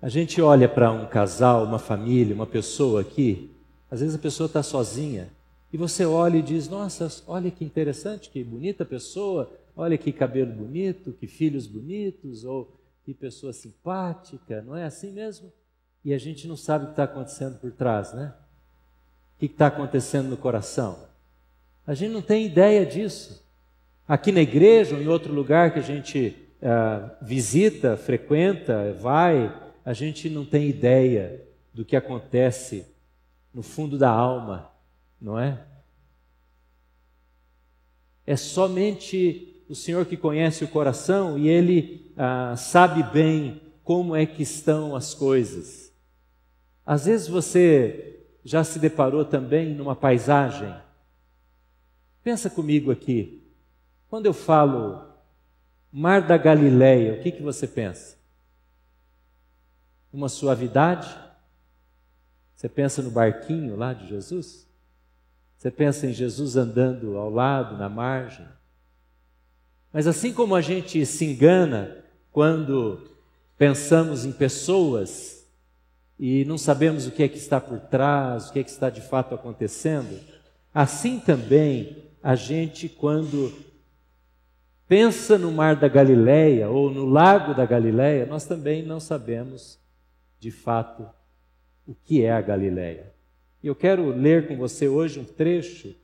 A gente olha para um casal, uma família, uma pessoa aqui, às vezes a pessoa está sozinha, e você olha e diz: Nossa, olha que interessante, que bonita pessoa, olha que cabelo bonito, que filhos bonitos, ou que pessoa simpática, não é assim mesmo? E a gente não sabe o que está acontecendo por trás, né? O que está acontecendo no coração? A gente não tem ideia disso. Aqui na igreja ou em outro lugar que a gente uh, visita, frequenta, vai, a gente não tem ideia do que acontece no fundo da alma, não é? É somente o Senhor que conhece o coração e Ele uh, sabe bem como é que estão as coisas. Às vezes você já se deparou também numa paisagem. Pensa comigo aqui. Quando eu falo Mar da Galileia, o que, que você pensa? Uma suavidade? Você pensa no barquinho lá de Jesus? Você pensa em Jesus andando ao lado, na margem? Mas assim como a gente se engana quando pensamos em pessoas e não sabemos o que é que está por trás, o que é que está de fato acontecendo, assim também a gente, quando pensa no mar da Galileia ou no lago da Galileia, nós também não sabemos de fato o que é a Galileia. E eu quero ler com você hoje um trecho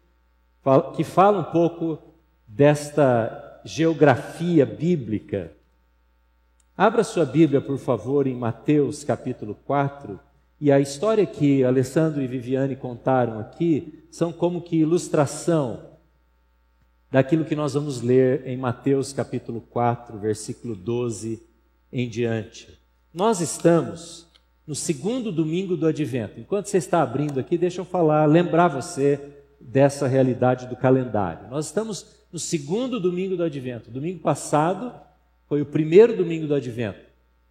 que fala um pouco desta geografia bíblica. Abra sua Bíblia, por favor, em Mateus capítulo 4. E a história que Alessandro e Viviane contaram aqui são como que ilustração daquilo que nós vamos ler em Mateus capítulo 4, versículo 12 em diante. Nós estamos no segundo domingo do advento. Enquanto você está abrindo aqui, deixa eu falar, lembrar você dessa realidade do calendário. Nós estamos no segundo domingo do advento. Domingo passado foi o primeiro domingo do advento,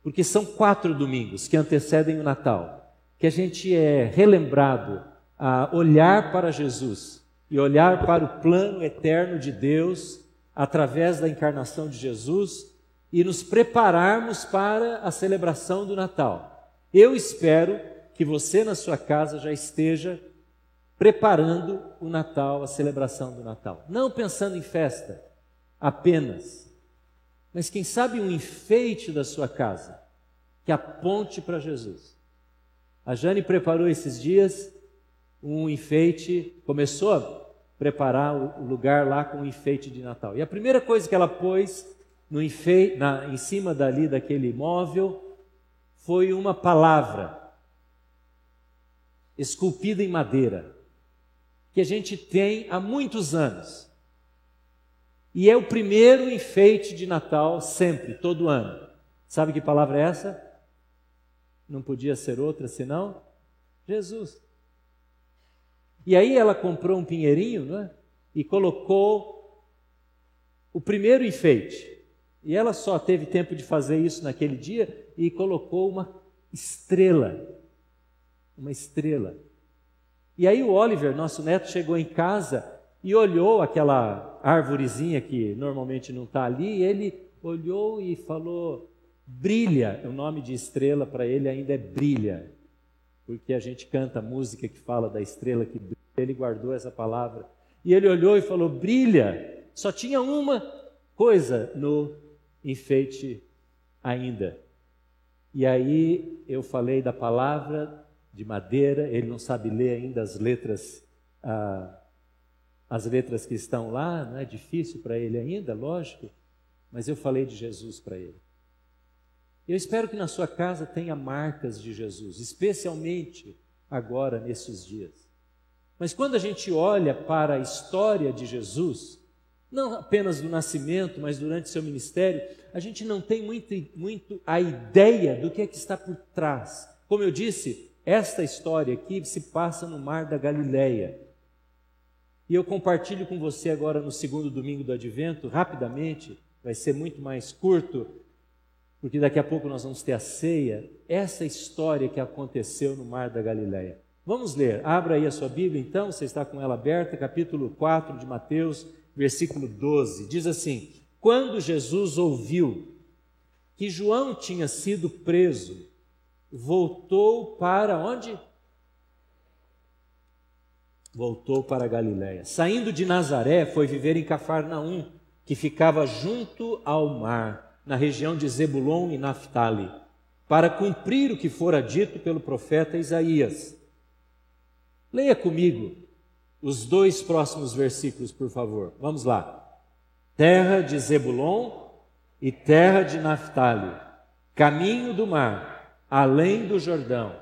porque são quatro domingos que antecedem o Natal, que a gente é relembrado a olhar para Jesus e olhar para o plano eterno de Deus através da encarnação de Jesus e nos prepararmos para a celebração do Natal. Eu espero que você na sua casa já esteja preparando o Natal, a celebração do Natal. Não pensando em festa apenas, mas quem sabe um enfeite da sua casa que aponte para Jesus. A Jane preparou esses dias um enfeite, começou a preparar o lugar lá com o enfeite de Natal. E a primeira coisa que ela pôs no enfeite, na, em cima dali daquele móvel foi uma palavra esculpida em madeira, que a gente tem há muitos anos. E é o primeiro enfeite de Natal sempre, todo ano. Sabe que palavra é essa? Não podia ser outra senão Jesus. E aí ela comprou um pinheirinho né, e colocou o primeiro enfeite. E ela só teve tempo de fazer isso naquele dia e colocou uma estrela. Uma estrela. E aí o Oliver, nosso neto, chegou em casa e olhou aquela árvorezinha que normalmente não está ali, ele olhou e falou: brilha. O nome de estrela para ele ainda é brilha porque a gente canta música que fala da estrela que brilha, ele guardou essa palavra. E ele olhou e falou: brilha. Só tinha uma coisa no enfeite ainda. E aí eu falei da palavra de madeira, ele não sabe ler ainda as letras, ah, as letras que estão lá, não é difícil para ele ainda, lógico, mas eu falei de Jesus para ele. Eu espero que na sua casa tenha marcas de Jesus, especialmente agora nesses dias. Mas quando a gente olha para a história de Jesus, não apenas do nascimento, mas durante seu ministério, a gente não tem muito, muito a ideia do que é que está por trás. Como eu disse, esta história aqui se passa no mar da Galileia. E eu compartilho com você agora no segundo domingo do advento, rapidamente, vai ser muito mais curto, porque daqui a pouco nós vamos ter a ceia, essa história que aconteceu no Mar da Galileia. Vamos ler, abra aí a sua Bíblia então, você está com ela aberta, capítulo 4 de Mateus, versículo 12. Diz assim: Quando Jesus ouviu que João tinha sido preso, voltou para onde? Voltou para Galiléia. Saindo de Nazaré, foi viver em Cafarnaum, que ficava junto ao mar, na região de Zebulon e Naphtali, para cumprir o que fora dito pelo profeta Isaías. Leia comigo os dois próximos versículos, por favor. Vamos lá. Terra de Zebulon e terra de Naphtali, caminho do mar, além do Jordão,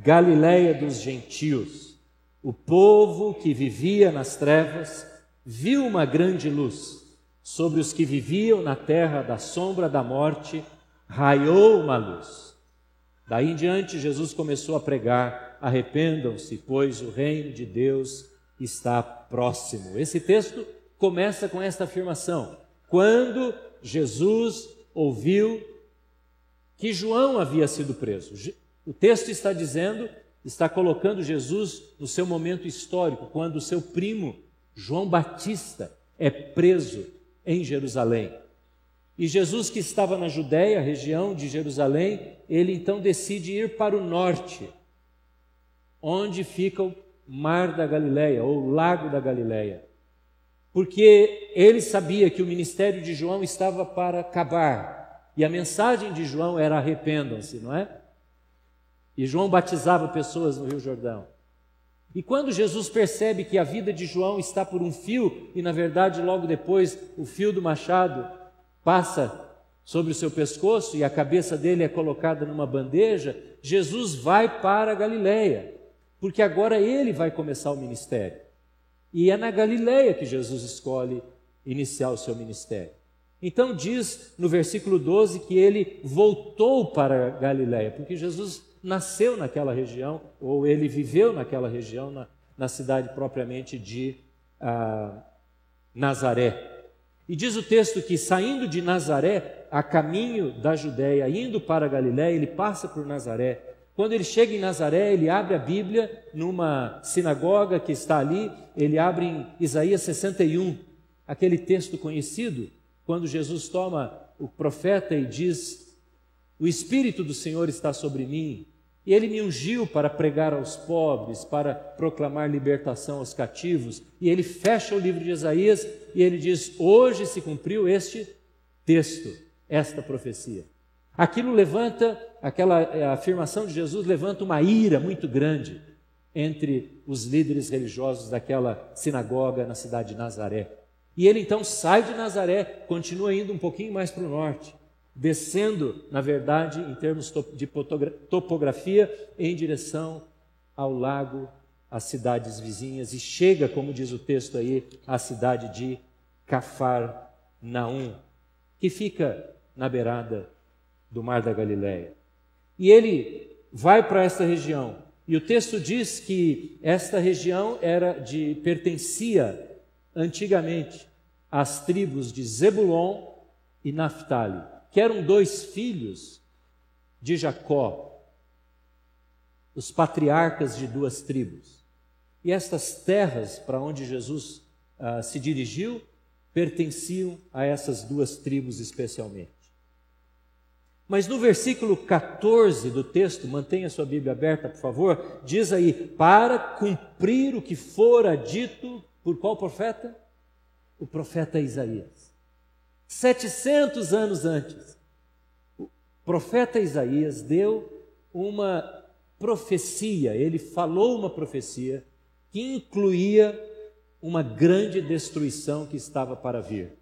Galiléia dos gentios. O povo que vivia nas trevas viu uma grande luz. Sobre os que viviam na terra da sombra da morte, raiou uma luz. Daí em diante, Jesus começou a pregar: arrependam-se, pois o reino de Deus está próximo. Esse texto começa com esta afirmação: quando Jesus ouviu que João havia sido preso. O texto está dizendo, está colocando Jesus no seu momento histórico, quando o seu primo, João Batista, é preso em Jerusalém. E Jesus, que estava na Judéia, região de Jerusalém, ele então decide ir para o norte, onde fica Mar da Galileia, ou Lago da Galileia porque ele sabia que o ministério de João estava para acabar. E a mensagem de João era arrependam-se, não é? E João batizava pessoas no Rio Jordão. E quando Jesus percebe que a vida de João está por um fio, e na verdade logo depois o fio do machado passa sobre o seu pescoço e a cabeça dele é colocada numa bandeja, Jesus vai para a Galileia, porque agora ele vai começar o ministério. E é na Galileia que Jesus escolhe iniciar o seu ministério. Então diz no versículo 12 que ele voltou para Galileia, porque Jesus nasceu naquela região, ou ele viveu naquela região, na, na cidade propriamente de ah, Nazaré. E diz o texto que saindo de Nazaré, a caminho da Judéia, indo para Galiléia, ele passa por Nazaré. Quando ele chega em Nazaré, ele abre a Bíblia numa sinagoga que está ali, ele abre em Isaías 61, aquele texto conhecido, quando Jesus toma o profeta e diz: O Espírito do Senhor está sobre mim, e ele me ungiu para pregar aos pobres, para proclamar libertação aos cativos. E ele fecha o livro de Isaías e ele diz: Hoje se cumpriu este texto, esta profecia. Aquilo levanta, aquela eh, afirmação de Jesus levanta uma ira muito grande entre os líderes religiosos daquela sinagoga na cidade de Nazaré. E ele então sai de Nazaré, continua indo um pouquinho mais para o norte, descendo, na verdade, em termos de topografia, em direção ao lago, às cidades vizinhas, e chega, como diz o texto aí, à cidade de Cafarnaum, que fica na beirada do Mar da Galileia. E ele vai para essa região. E o texto diz que esta região era de pertencia antigamente às tribos de Zebulon e Naphtali, que eram dois filhos de Jacó, os patriarcas de duas tribos. E estas terras para onde Jesus ah, se dirigiu pertenciam a essas duas tribos especialmente. Mas no versículo 14 do texto, mantenha sua Bíblia aberta, por favor, diz aí: para cumprir o que fora dito por qual profeta? O profeta Isaías. 700 anos antes, o profeta Isaías deu uma profecia, ele falou uma profecia que incluía uma grande destruição que estava para vir.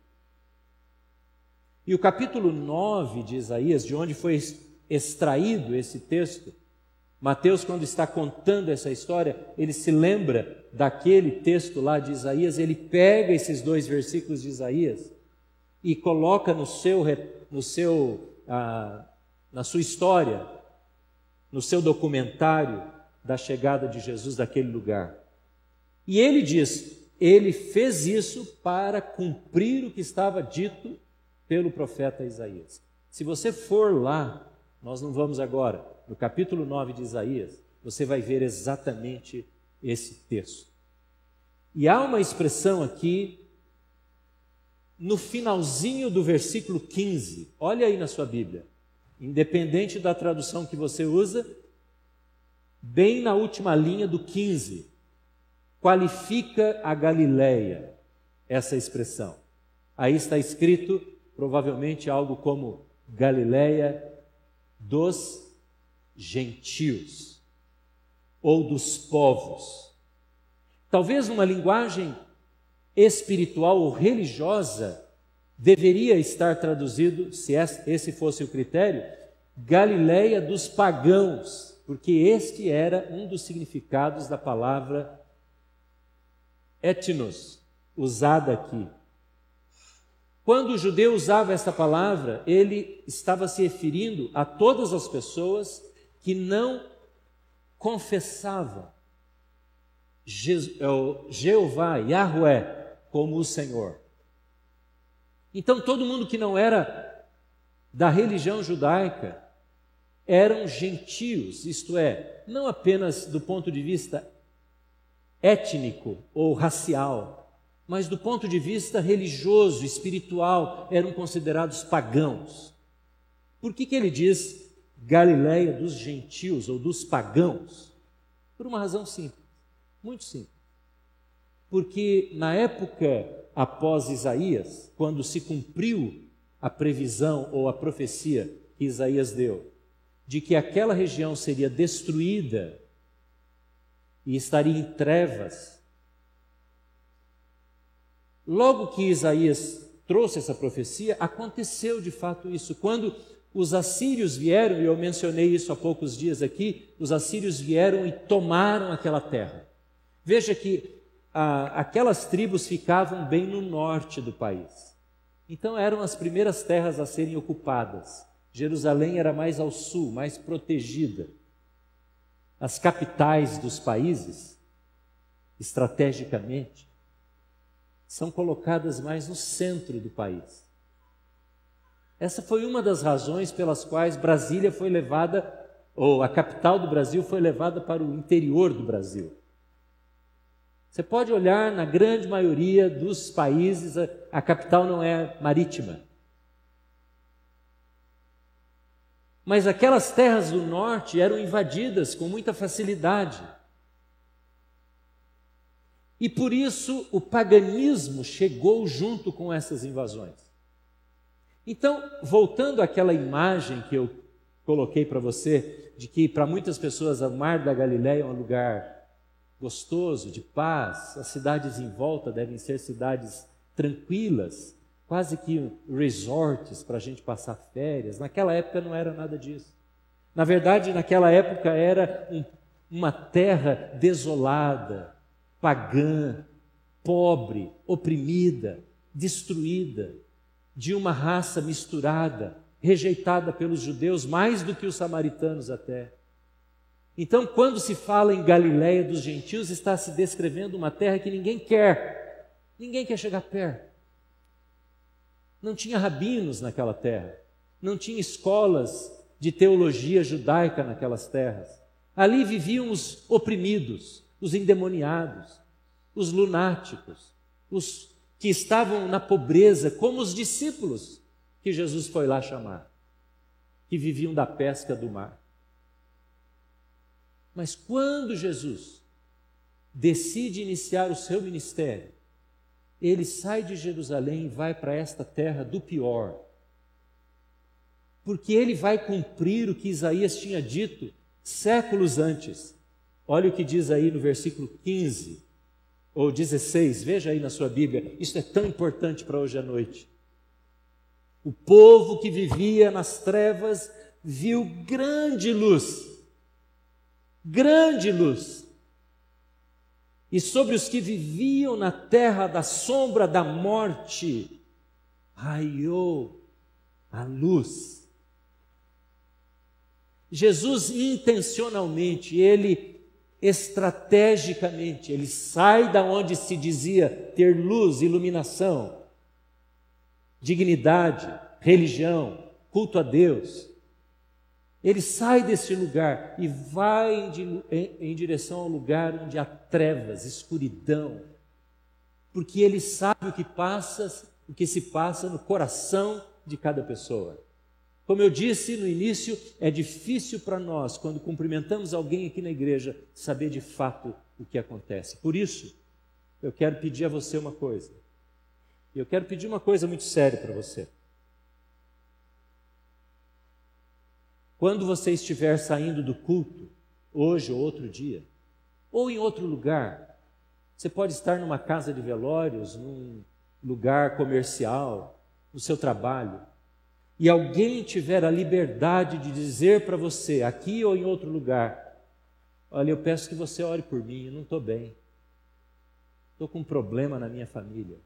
E o capítulo 9 de Isaías, de onde foi extraído esse texto, Mateus, quando está contando essa história, ele se lembra daquele texto lá de Isaías, ele pega esses dois versículos de Isaías e coloca no seu, no seu, ah, na sua história, no seu documentário da chegada de Jesus daquele lugar. E ele diz: ele fez isso para cumprir o que estava dito pelo profeta Isaías. Se você for lá, nós não vamos agora, no capítulo 9 de Isaías, você vai ver exatamente esse texto. E há uma expressão aqui no finalzinho do versículo 15. Olha aí na sua Bíblia. independente da tradução que você usa, bem na última linha do 15, qualifica a Galileia, essa expressão. Aí está escrito, provavelmente, algo como Galileia dos gentios ou dos povos. Talvez uma linguagem espiritual ou religiosa deveria estar traduzido, se esse fosse o critério, Galileia dos pagãos, porque este era um dos significados da palavra etnos, usada aqui. Quando o judeu usava esta palavra, ele estava se referindo a todas as pessoas que não confessavam é Jeová, Yahweh, como o Senhor. Então, todo mundo que não era da religião judaica eram gentios, isto é, não apenas do ponto de vista étnico ou racial, mas do ponto de vista religioso, espiritual, eram considerados pagãos. Por que, que ele diz Galileia dos gentios ou dos pagãos? Por uma razão simples, muito simples. Porque na época após Isaías, quando se cumpriu a previsão ou a profecia que Isaías deu, de que aquela região seria destruída e estaria em trevas. Logo que Isaías trouxe essa profecia, aconteceu de fato isso. Quando os assírios vieram, e eu mencionei isso há poucos dias aqui, os assírios vieram e tomaram aquela terra. Veja que aquelas tribos ficavam bem no norte do país. Então eram as primeiras terras a serem ocupadas. Jerusalém era mais ao sul, mais protegida. As capitais dos países, estrategicamente, são colocadas mais no centro do país. Essa foi uma das razões pelas quais Brasília foi levada, ou a capital do Brasil foi levada para o interior do Brasil. Você pode olhar na grande maioria dos países, a, a capital não é marítima. Mas aquelas terras do norte eram invadidas com muita facilidade. E por isso o paganismo chegou junto com essas invasões. Então, voltando àquela imagem que eu coloquei para você, de que para muitas pessoas o Mar da Galileia é um lugar gostoso, de paz. As cidades em volta devem ser cidades tranquilas, quase que resorts para a gente passar férias. Naquela época não era nada disso. Na verdade, naquela época era um, uma terra desolada, pagã, pobre, oprimida, destruída, de uma raça misturada, rejeitada pelos judeus mais do que os samaritanos até. Então, quando se fala em Galiléia dos gentios, está se descrevendo uma terra que ninguém quer. Ninguém quer chegar perto. Não tinha rabinos naquela terra. Não tinha escolas de teologia judaica naquelas terras. Ali viviam os oprimidos, os endemoniados, os lunáticos, os que estavam na pobreza, como os discípulos que Jesus foi lá chamar, que viviam da pesca do mar. Mas quando Jesus decide iniciar o seu ministério, ele sai de Jerusalém e vai para esta terra do pior. Porque ele vai cumprir o que Isaías tinha dito séculos antes. Olha o que diz aí no versículo 15 ou 16, veja aí na sua Bíblia, isso é tão importante para hoje à noite. O povo que vivia nas trevas viu grande luz grande luz. E sobre os que viviam na terra da sombra da morte, raiou a luz. Jesus intencionalmente, ele estrategicamente, ele sai da onde se dizia ter luz, iluminação, dignidade, religião, culto a Deus. Ele sai desse lugar e vai em, direção ao lugar onde há trevas, escuridão, porque ele sabe o que passa, o que se passa no coração de cada pessoa. Como eu disse no início, é difícil para nós, quando cumprimentamos alguém aqui na igreja, saber de fato o que acontece. Por isso, eu quero pedir a você uma coisa. Eu quero pedir uma coisa muito séria para você. Quando você estiver saindo do culto, hoje ou outro dia, ou em outro lugar, você pode estar numa casa de velórios, num lugar comercial, no seu trabalho, e alguém tiver a liberdade de dizer para você, aqui ou em outro lugar, olha, eu peço que você ore por mim, eu não estou bem, estou com um problema na minha família,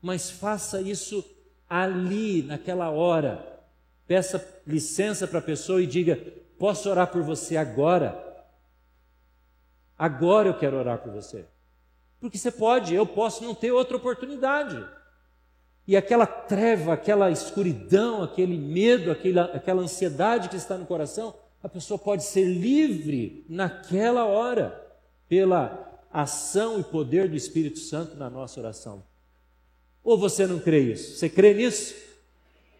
mas faça isso ali, naquela hora, peça licença para a pessoa e diga: Posso orar por você agora? Agora eu quero orar por você. Porque você pode, eu posso não ter outra oportunidade. E aquela treva, aquela escuridão, aquele medo, aquela, aquela ansiedade que está no coração, a pessoa pode ser livre naquela hora, pela ação e poder do Espírito Santo na nossa oração. Ou você não crê isso? Você crê nisso?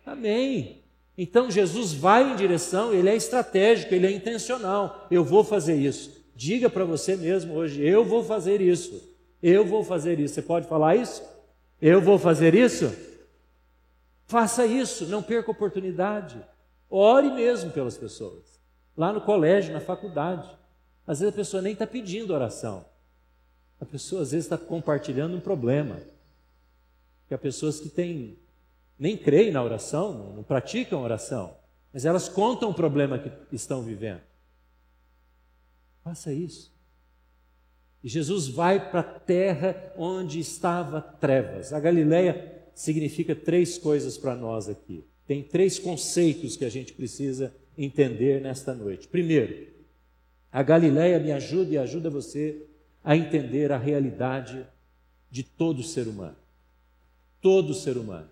Amém. Então Jesus vai em direção, ele é estratégico, ele é intencional. Eu vou fazer isso. Diga para você mesmo hoje: eu vou fazer isso. Eu vou fazer isso. Você pode falar isso? Eu vou fazer isso? Faça isso, não perca oportunidade. Ore mesmo pelas pessoas. Lá no colégio, na faculdade. Às vezes a pessoa nem está pedindo oração. A pessoa às vezes está compartilhando um problema. Que há pessoas que têm nem creem na oração, não, não praticam oração, mas elas contam o problema que estão vivendo. Faça isso. E Jesus vai para a terra onde estava trevas. A Galileia significa três coisas para nós aqui. Tem três conceitos que a gente precisa entender nesta noite. Primeiro, a Galileia me ajuda e ajuda você a entender a realidade de todo ser humano. Todo ser humano.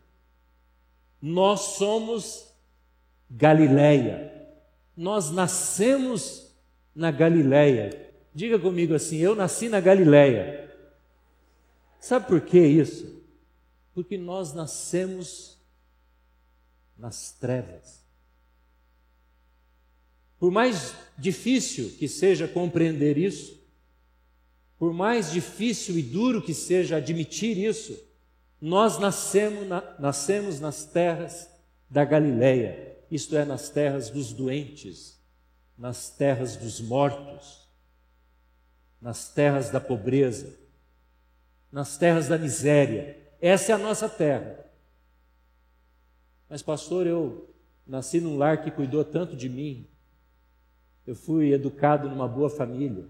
Nós somos Galileia. Nós nascemos na Galileia. Diga comigo assim: eu nasci na Galileia. Sabe por que isso? Porque nós nascemos nas trevas. Por mais difícil que seja compreender isso, por mais difícil e duro que seja admitir isso, nós nascemos, na, nascemos nas terras da Galileia, isto é, nas terras dos doentes, nas terras dos mortos, nas terras da pobreza, nas terras da miséria. Essa é a nossa terra. Mas, pastor, eu nasci num lar que cuidou tanto de mim, eu fui educado numa boa família.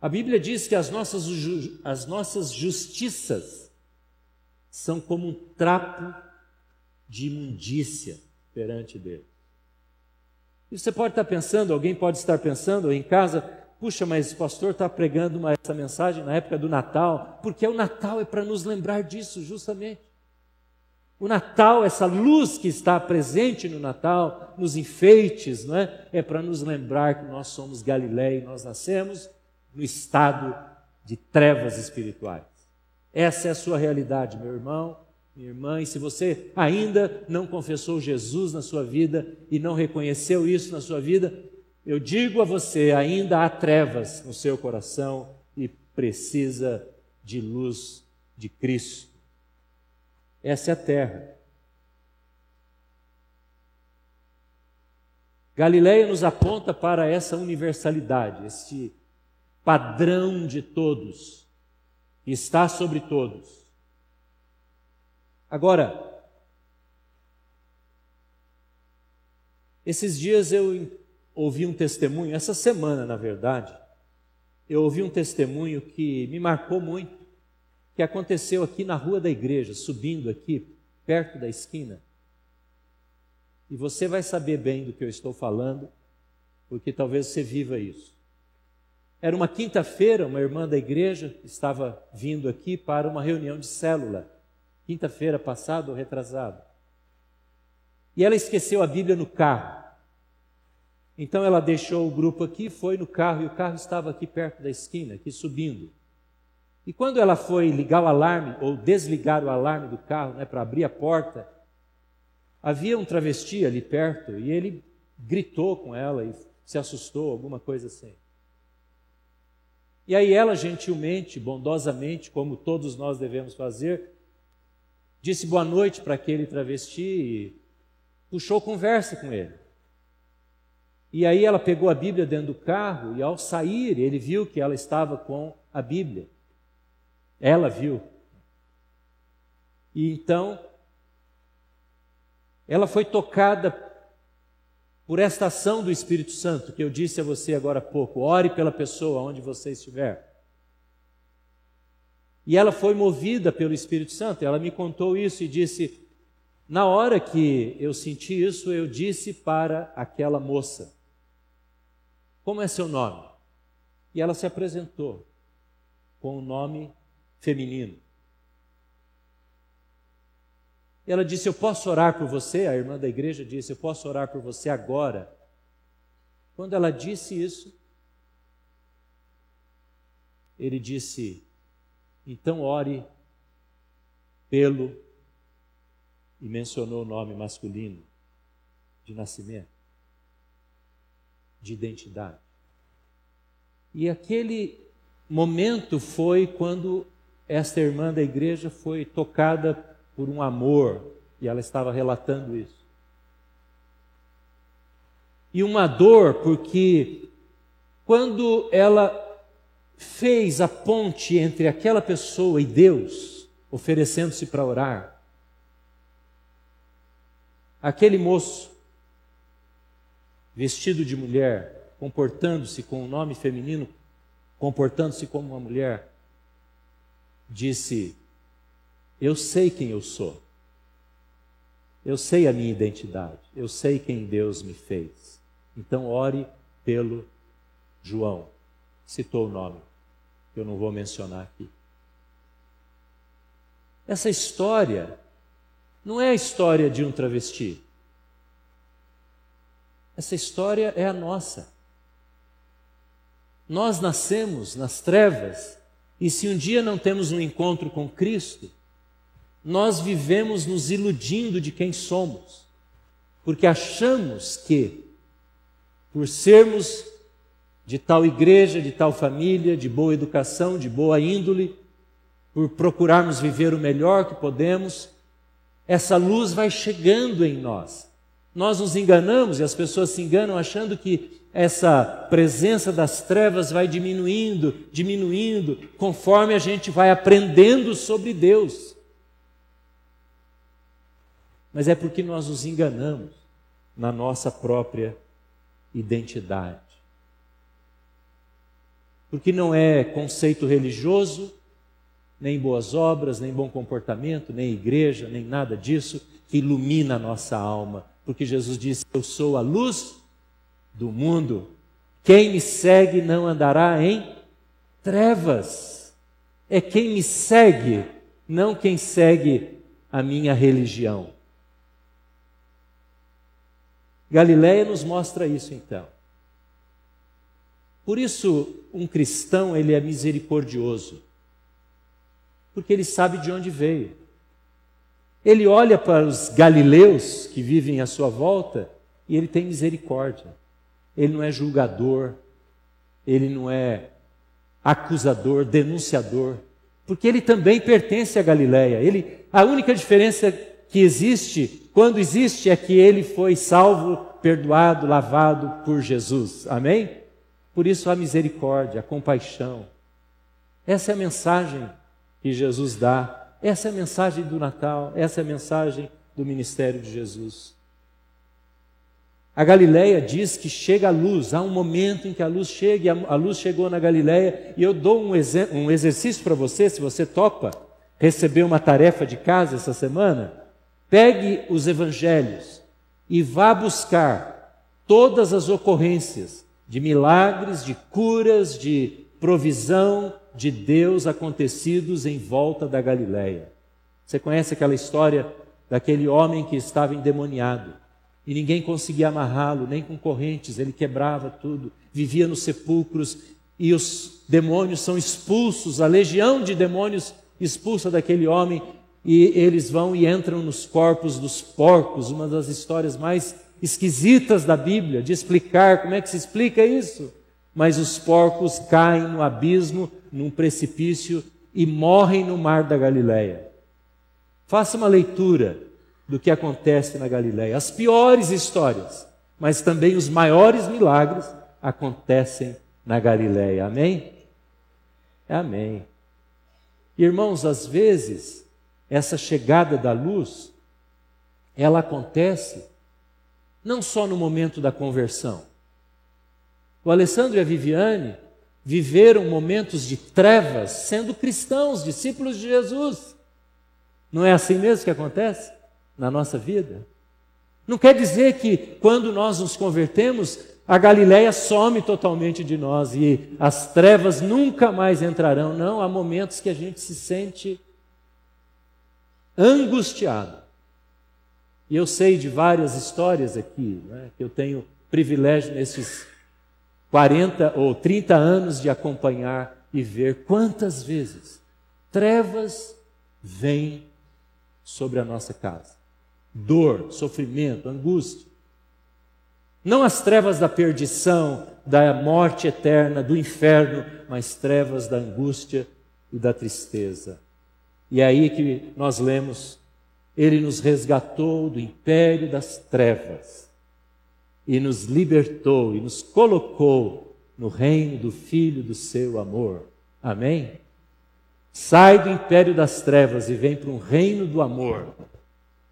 A Bíblia diz que as nossas, as nossas justiças são como um trapo de imundícia perante Deus. E você pode estar pensando, alguém pode estar pensando em casa, puxa, mas o pastor está pregando uma, essa mensagem na época do Natal, porque o Natal é para nos lembrar disso, justamente. O Natal, essa luz que está presente no Natal, nos enfeites, não é? É para nos lembrar que nós somos Galileia e nós nascemos no estado de trevas espirituais. Essa é a sua realidade, meu irmão, minha irmã, e se você ainda não confessou Jesus na sua vida e não reconheceu isso na sua vida, eu digo a você: ainda há trevas no seu coração e precisa de luz de Cristo. Essa é a terra. Galileia nos aponta para essa universalidade, este padrão de todos, está sobre todos. Agora, esses dias eu ouvi um testemunho, essa semana, na verdade, eu ouvi um testemunho que me marcou muito, que aconteceu aqui na rua da igreja, subindo aqui, perto da esquina. E você vai saber bem do que eu estou falando, porque talvez você viva isso. Era uma quinta-feira, uma irmã da igreja estava vindo aqui para uma reunião de célula, quinta-feira passada ou retrasada. E ela esqueceu a Bíblia no carro. Então ela deixou o grupo aqui, foi no carro e o carro estava aqui perto da esquina, aqui subindo. E quando ela foi ligar o alarme ou desligar o alarme do carro, né, para abrir a porta, havia um travesti ali perto e ele gritou com ela e se assustou, alguma coisa assim. E aí ela, gentilmente, bondosamente, como todos nós devemos fazer, disse boa noite para aquele travesti e puxou conversa com ele. E aí ela pegou a Bíblia dentro do carro e ao sair ele viu que ela estava com a Bíblia. Ela viu. E então ela foi tocada por esta ação do Espírito Santo que eu disse a você agora há pouco. Ore pela pessoa onde você estiver. E ela foi movida pelo Espírito Santo. Ela me contou isso e disse: na hora que eu senti isso, eu disse para aquela moça: Como é seu nome? E ela se apresentou com o um nome feminino. E ela disse: Eu posso orar por você? A irmã da igreja disse: Eu posso orar por você agora. Quando ela disse isso, ele disse: Então ore pelo. E mencionou o nome masculino de nascimento, de identidade. E aquele momento foi quando esta irmã da igreja foi tocada por um amor, e ela estava relatando isso. E uma dor, porque quando ela fez a ponte entre aquela pessoa e Deus, oferecendo-se para orar, aquele moço, vestido de mulher, comportando-se com o um nome feminino, comportando-se como uma mulher, disse: eu sei quem eu sou. Eu sei a minha identidade. Eu sei quem Deus me fez. Então, ore pelo João. Citou o nome, que eu não vou mencionar aqui. Essa história não é a história de um travesti. Essa história é a nossa. Nós nascemos nas trevas e se um dia não temos um encontro com Cristo, nós vivemos nos iludindo de quem somos, porque achamos que, por sermos de tal igreja, de tal família, de boa educação, de boa índole, por procurarmos viver o melhor que podemos, essa luz vai chegando em nós. Nós nos enganamos e as pessoas se enganam achando que essa presença das trevas vai diminuindo, diminuindo, conforme a gente vai aprendendo sobre Deus mas é porque nós nos enganamos na nossa própria identidade. Porque não é conceito religioso, nem boas obras, nem bom comportamento, nem igreja, nem nada disso que ilumina a nossa alma. Porque Jesus disse: Eu sou a luz do mundo. Quem me segue não andará em trevas. É quem me segue, não quem segue a minha religião. Galiléia nos mostra isso então. Por isso, um cristão, ele é misericordioso. Porque ele sabe de onde veio. Ele olha para os galileus que vivem à sua volta e ele tem misericórdia. Ele não é julgador, ele não é acusador, denunciador, porque ele também pertence à Galileia. Ele, a única diferença que existe, quando existe, é que ele foi salvo, perdoado, lavado por Jesus. Amém? Por isso a misericórdia, a compaixão. Essa é a mensagem que Jesus dá. Essa é a mensagem do Natal, essa é a mensagem do ministério de Jesus. A Galileia diz que chega a luz, há um momento em que a luz chega, e a luz chegou na Galileia, e eu dou um, um exercício para você, se você topa receber uma tarefa de casa essa semana, Pegue os evangelhos e vá buscar todas as ocorrências de milagres, de curas, de provisão de Deus acontecidos em volta da Galileia. Você conhece aquela história daquele homem que estava endemoniado e ninguém conseguia amarrá-lo, nem com correntes, ele quebrava tudo, vivia nos sepulcros e os demônios são expulsos, a legião de demônios expulsa daquele homem e eles vão e entram nos corpos dos porcos, uma das histórias mais esquisitas da Bíblia, de explicar como é que se explica isso. Mas os porcos caem no abismo, num precipício e morrem no mar da Galileia. Faça uma leitura do que acontece na Galileia. As piores histórias, mas também os maiores milagres acontecem na Galileia. Amém? Amém. Irmãos, às vezes essa chegada da luz, ela acontece não só no momento da conversão. O Alessandro e a Viviane viveram momentos de trevas sendo cristãos, discípulos de Jesus. Não é assim mesmo que acontece na nossa vida? Não quer dizer que quando nós nos convertemos, a Galileia some totalmente de nós e as trevas nunca mais entrarão. Não, há momentos que a gente se sente angustiado. E eu sei de várias histórias aqui, né, que eu tenho privilégio nesses 40 ou 30 anos de acompanhar e ver quantas vezes trevas vêm sobre a nossa casa. Dor, sofrimento, angústia. Não as trevas da perdição, da morte eterna, do inferno, mas trevas da angústia e da tristeza. E é aí que nós lemos: Ele nos resgatou do império das trevas e nos libertou e nos colocou no reino do Filho do seu amor. Amém? Sai do império das trevas e vem para um reino do amor.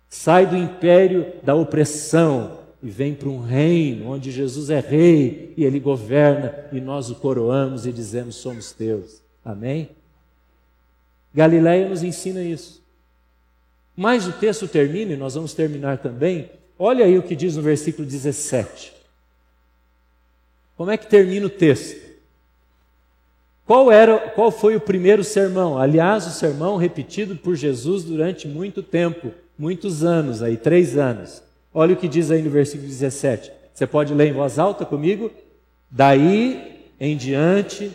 Sai do império da opressão e vem para um reino onde Jesus é rei e ele governa e nós o coroamos e dizemos somos teus. Amém? Galileia nos ensina isso. Mas o texto termina, e nós vamos terminar também. Olha aí o que diz no versículo 17. Como é que termina o texto? Qual, era, qual foi o primeiro sermão? Aliás, o sermão repetido por Jesus durante muito tempo, muitos anos, aí, três anos. Olha o que diz aí no versículo 17. Você pode ler em voz alta comigo? Daí em diante,